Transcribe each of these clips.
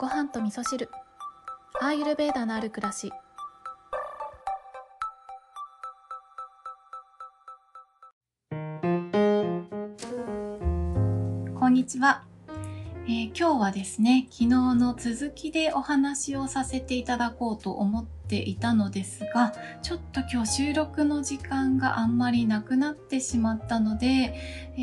ご飯と味噌汁。アーユルベーダのある暮らし。こんにちは、えー今日はですね昨日の続きでお話をさせていただこうと思ってていたのですがちょっと今日収録の時間があんまりなくなってしまったので、え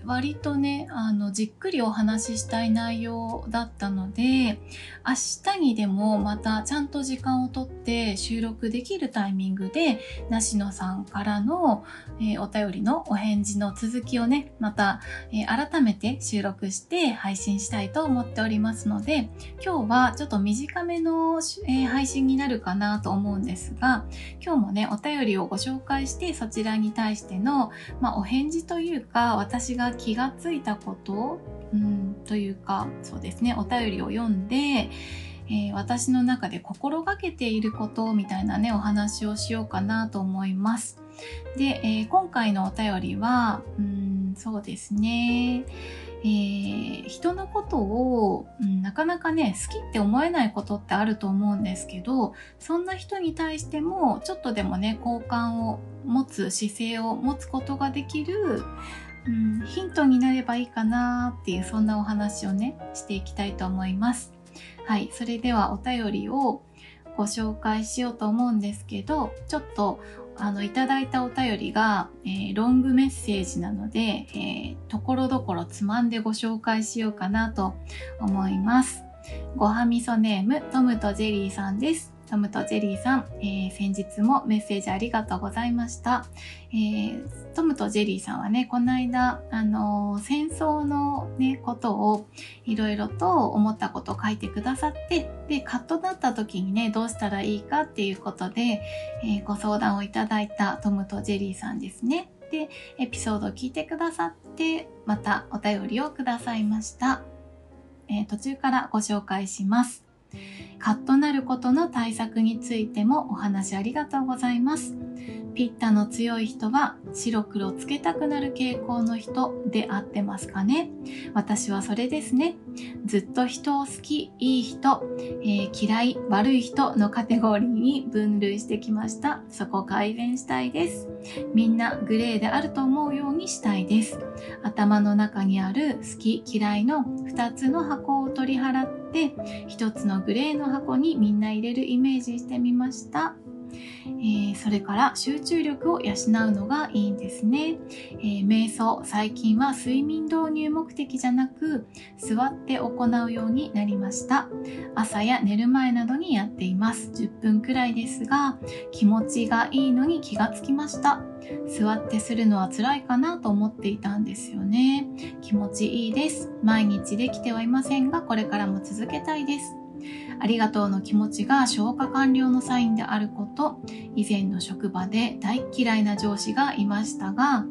ー割とねあのじっくりお話ししたい内容だったので明日にでもまたちゃんと時間をとって収録できるタイミングで梨野さんからの、えーお便りのお返事の続きをねまた、えー改めて収録して配信したいと思っておりますので今日はちょっと短めの、え配信になるかなと思うんですが今日もねお便りをご紹介してそちらに対しての、まあ、お返事というか私が気がついたこと、うん、というかそうですねお便りを読んで、えー私の中で心がけていることみたいなねお話をしようかなと思います。で、えー今回のお便りは、うん、そうですね、えー人のことを、うんなかなかね好きって思えないことってあると思うんですけどそんな人に対してもちょっとでもね好感を持つ姿勢を持つことができる、うん、ヒントになればいいかなっていうそんなお話をねしていきたいと思います。はい、それではお便りをご紹介しようと思うんですけどちょっとあのいただいたお便りが、えーロングメッセージなので、えーところどころつまんでご紹介しようかなと思います。ごはみそネームトムとジェリーさんです。トムとジェリーさん、えー先日もメッセージありがとうございました。えートムとジェリーさんはね、この間、あのー戦争のね、ことをいろいろと思ったことを書いてくださって、で、カットだった時にね、どうしたらいいかっていうことで、えーご相談をいただいたトムとジェリーさんですね。で、エピソードを聞いてくださって、またお便りをくださいました。えー途中からご紹介します。カッとなることの対策についてもお話ありがとうございます。ピッタの強い人は白黒つけたくなる傾向の人であってますかね私はそれですね。ずっと人を好き、いい人、えー嫌い、悪い人のカテゴリーに分類してきました。そこ改善したいです。みんなグレーであると思うようにしたいです。頭の中にある好き、嫌いの2つの箱を取り払って、1つのグレーの箱にみんな入れるイメージしてみました。えーそれから集中力を養うのがいいんですね、えー瞑想最近は睡眠導入目的じゃなく座って行うようになりました。朝や寝る前などにやっています。10分くらいですが気持ちがいいのに気がつきました。座ってするのは辛いかなと思っていたんですよね。気持ちいいです。毎日できてはいませんがこれからも続けたいです。ありがとうの気持ちが消化完了のサインであること以前の職場で大嫌いな上司がいましたが、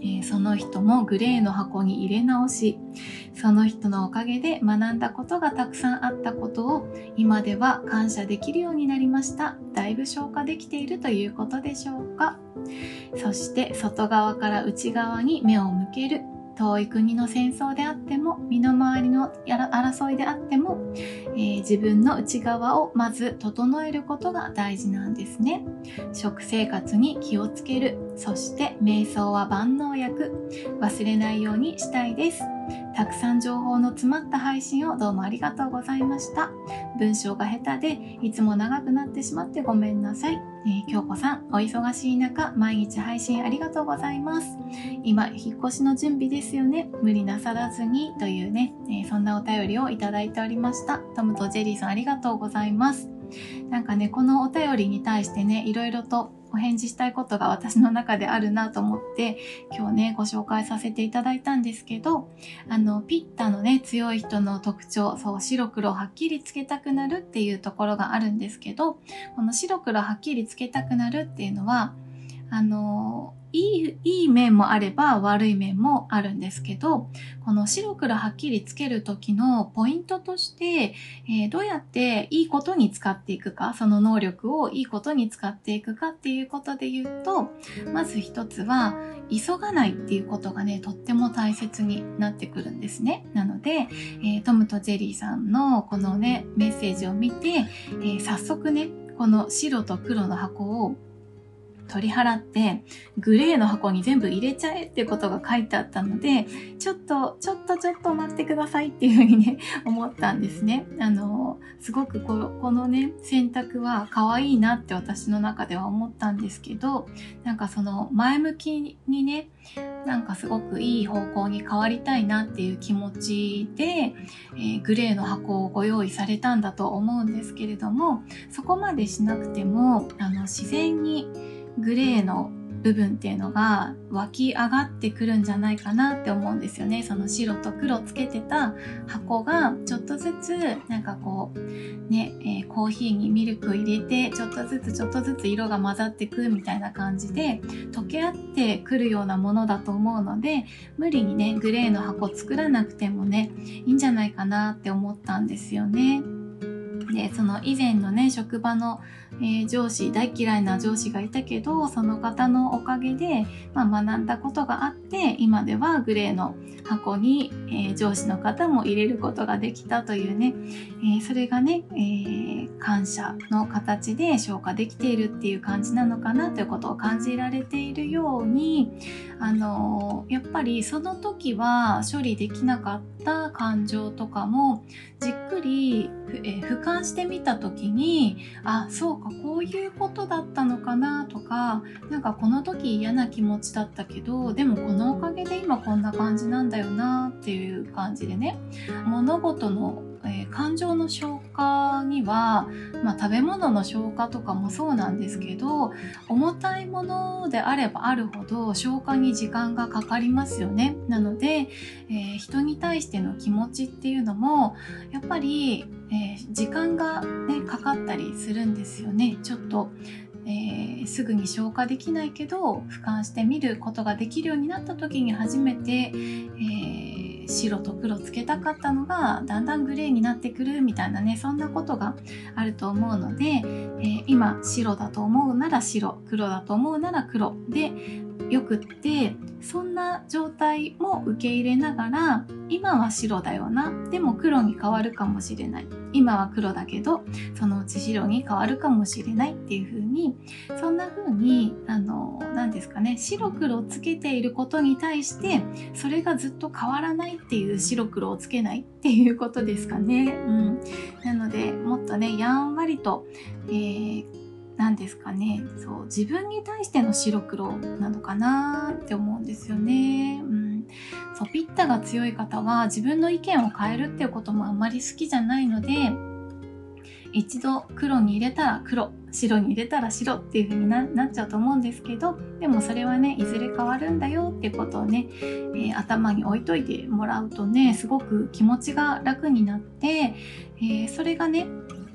えーその人もグレーの箱に入れ直しその人のおかげで学んだことがたくさんあったことを今では感謝できるようになりました。だいぶ消化できているということでしょうか。そして外側から内側に目を向ける。遠い国の戦争であっても身の回りのやら争いであっても、えー自分の内側をまず整えることが大事なんですね。食生活に気をつける。そして瞑想は万能薬。忘れないようにしたいです。たくさん情報の詰まった配信をどうもありがとうございました。文章が下手でいつも長くなってしまってごめんなさい、えー京子さんお忙しい中毎日配信ありがとうございます。今引っ越しの準備ですよね。無理なさらずにというね、えーそんなお便りをいただいておりました。トムとジェリーさんありがとうございます。なんかねこのお便りに対してねいろいろとお返事したいことが私の中であるなと思って今日ねご紹介させていただいたんですけどあのピッタのね強い人の特徴そう白黒はっきりつけたくなるっていうところがあるんですけどこの白黒はっきりつけたくなるっていうのはあのいい、いい面もあれば悪い面もあるんですけど、この白黒はっきりつける時のポイントとして、えー、どうやっていいことに使っていくか、その能力をいいことに使っていくかっていうことで言うと、まず一つは、急がないっていうことがね、とっても大切になってくるんですね。なので、えー、トムとジェリーさんのこのね、メッセージを見て、えー、早速ね、この白と黒の箱を取り払ってグレーの箱に全部入れちゃえっていうことが書いてあったのでちょっとちょっとちょっと待ってくださいっていうふうにね 思ったんですね。あのすごくこのこのね選択は可愛いなって私の中では思ったんですけどなんかその前向きにねなんかすごくいい方向に変わりたいなっていう気持ちで、えー、グレーの箱をご用意されたんだと思うんですけれどもそこまでしなくてもあの自然にグレーの部分っていうのが湧き上がってくるんじゃないかなって思うんですよね。その白と黒つけてた箱がちょっとずつなんかこうね、えー、コーヒーにミルクを入れてちょっとずつちょっとずつ色が混ざってくみたいな感じで溶け合ってくるようなものだと思うので無理にねグレーの箱作らなくてもねいいんじゃないかなって思ったんですよね。でその以前のね職場のえー、上司大嫌いな上司がいたけどその方のおかげで、まあ、学んだことがあって今ではグレーの箱に、えー、上司の方も入れることができたというね、えー、それがね、え感謝の形で消化できているっていう感じなのかなということを感じられているようにあのやっぱりその時は処理できなかった感情とかもじっくり、え俯瞰してみた時にあそうかこういうことだったのかなとかなんかこの時嫌な気持ちだったけどでもこのおかげで今こんな感じなんだよなっていう感じでね物事のえー、感情の消化には、まあ、食べ物の消化とかもそうなんですけど重たいものであればあるほど消化に時間がかかりますよね。なので、えー、人に対しての気持ちっていうのもやっぱり、えー、時間が、ね、かかったりするんですよね。ちょっとえー、すぐに消化できないけど俯瞰してみることができるようになった時に初めて、えー白と黒つけたかったのがだんだんグレーになってくるみたいなねそんなことがあると思うので、え、今白だと思うなら白黒だと思うなら黒でよくってそんな状態も受け入れながら今は白だよな。でも黒に変わるかもしれない。今は黒だけどそのうち白に変わるかもしれないっていう風にそんな風にあの何ですかね。白黒つけていることに対してそれがずっと変わらないっていう白黒をつけないっていうことですかね。うん、なのでもっとねやんわりと、えー何ですかねそう自分に対しての白黒なのかなって思うんですよね。うん、そうピッタが強い方は自分の意見を変えるっていうこともあんまり好きじゃないので一度黒に入れたら黒白に入れたら白っていう風になっちゃうと思うんですけどでもそれはねいずれ変わるんだよってことをね、えー、頭に置いといてもらうとねすごく気持ちが楽になって、えー、それがね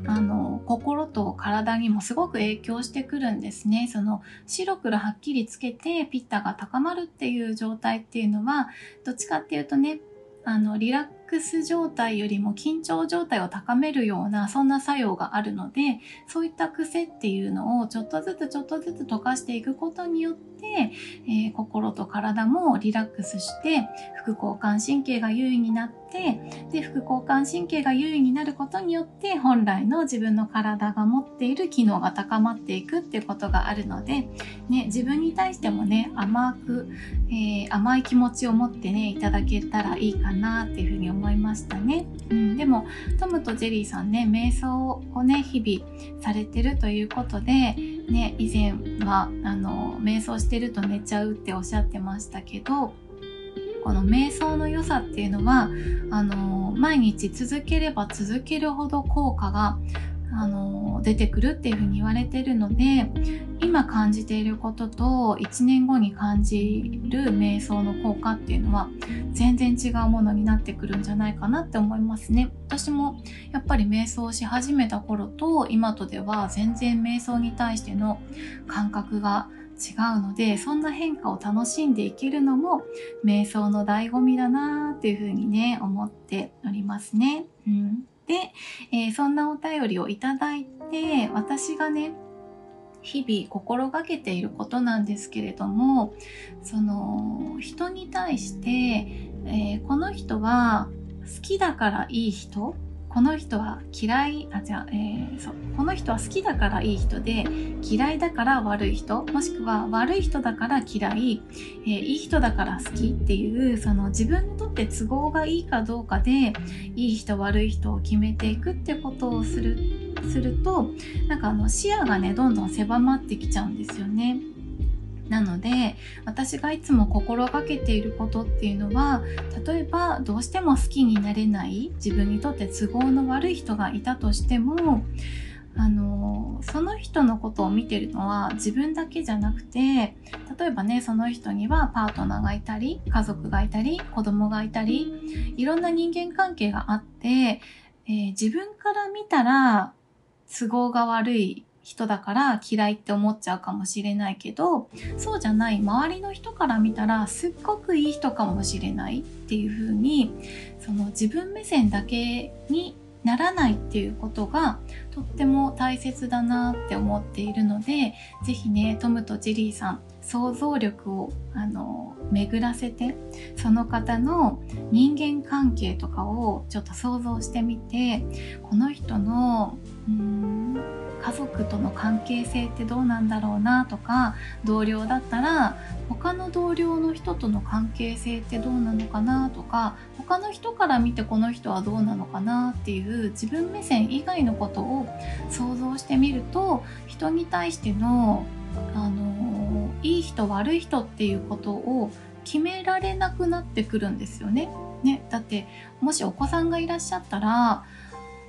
あの心と体にもすごく影響してくるんですね。その白黒はっきりつけてピッタが高まるっていう状態っていうのはどっちかっていうとねあのリラッックス状態よりも緊張状態を高めるようなそんな作用があるのでそういった癖っていうのをちょっとずつちょっとずつ溶かしていくことによって、えー、心と体もリラックスして副交感神経が優位になってで副交感神経が優位になることによって本来の自分の体が持っている機能が高まっていくっていうことがあるので、ね、自分に対してもね甘く、えー、甘い気持ちを持ってねいただけたらいいかなっていうふうに思います。思いましたね、うん、でもトムとジェリーさんね瞑想をね日々されてるということでね以前はあの瞑想してると寝ちゃうっておっしゃってましたけどこの瞑想の良さっていうのはあの毎日続ければ続けるほど効果が出てくるっていうふうに言われてるので今感じていることと1年後に感じる瞑想の効果っていうのは全然違うものになってくるんじゃないかなって思いますね私もやっぱり瞑想し始めた頃と今とでは全然瞑想に対しての感覚が違うのでそんな変化を楽しんでいけるのも瞑想の醍醐味だなっていうふうにね思っておりますね。うん、で、えー、そんなお便りをいただいて私がね日々心がけていることなんですけれどもその人に対して、えー、この人は好きだからいい人この人は嫌いあじゃあ、えー、そうこの人は好きだからいい人で嫌いだから悪い人もしくは悪い人だから嫌い、えー、いい人だから好きっていうその自分にとって都合がいいかどうかでいい人悪い人を決めていくってことをするするとなんかあの視野がねどんどん狭まってきちゃうんですよね。なので私がいつも心がけていることっていうのは例えばどうしても好きになれない自分にとって都合の悪い人がいたとしてもあのその人のことを見てるのは自分だけじゃなくて例えばねその人にはパートナーがいたり家族がいたり子供がいたりいろんな人間関係があって、えー、自分から見たら都合が悪い人だから嫌いって思っちゃうかもしれないけどそうじゃない周りの人から見たらすっごくいい人かもしれないっていう風にその自分目線だけにならないっていうことがとっても大切だなって思っているので是非ねトムとジェリーさん想像力をあの巡らせてその方の人間関係とかをちょっと想像してみてこの人のうん族との関係性ってどうなんだろうなとか同僚だったら他の同僚の人との関係性ってどうなのかなとか他の人から見てこの人はどうなのかなっていう自分目線以外のことを想像してみると人に対してのあのいい人悪い人っていうことを決められなくなってくるんですよね。ねだってもしお子さんがいらっしゃったら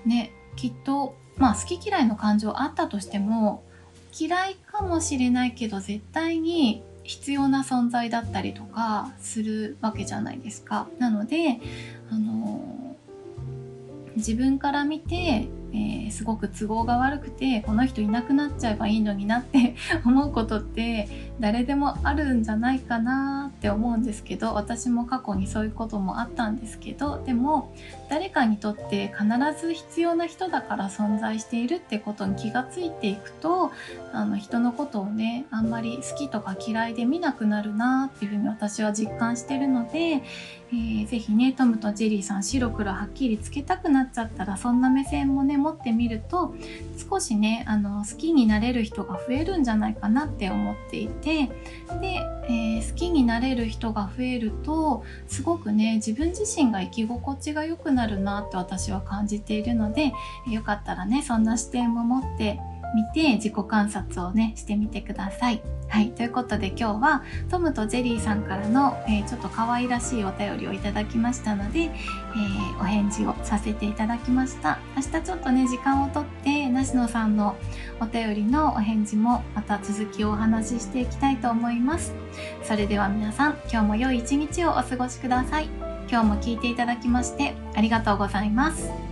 ねきっとまあ好き嫌いの感情あったとしても嫌いかもしれないけど絶対に必要な存在だったりとかするわけじゃないですか。なのであの自分から見てえー、すごく都合が悪くてこの人いなくなっちゃえばいいのになって 思うことって誰でもあるんじゃないかなって思うんですけど私も過去にそういうこともあったんですけどでも誰かにとって必ず必要な人だから存在しているってことに気がついていくとあの人のことをねあんまり好きとか嫌いで見なくなるなっていうふうに私は実感してるので、えー、ぜひねトムとジェリーさん白黒はっきりつけたくなっちゃったらそんな目線もね持ってみると少しねあの好きになれる人が増えるんじゃないかなって思っていてで、えー、好きになれる人が増えるとすごくね自分自身が生き心地が良くなるなって私は感じているのでよかったらねそんな視点も持って見て自己観察をねしてみてください。はい。ということで今日はトムとジェリーさんからの、えー、ちょっと可愛らしいお便りをいただきましたので、えー、お返事をさせていただきました。明日ちょっとね、時間をとって、梨野さんのお便りのお返事もまた続きをお話ししていきたいと思います。それでは皆さん、今日も良い一日をお過ごしください。今日も聞いていただきましてありがとうございます。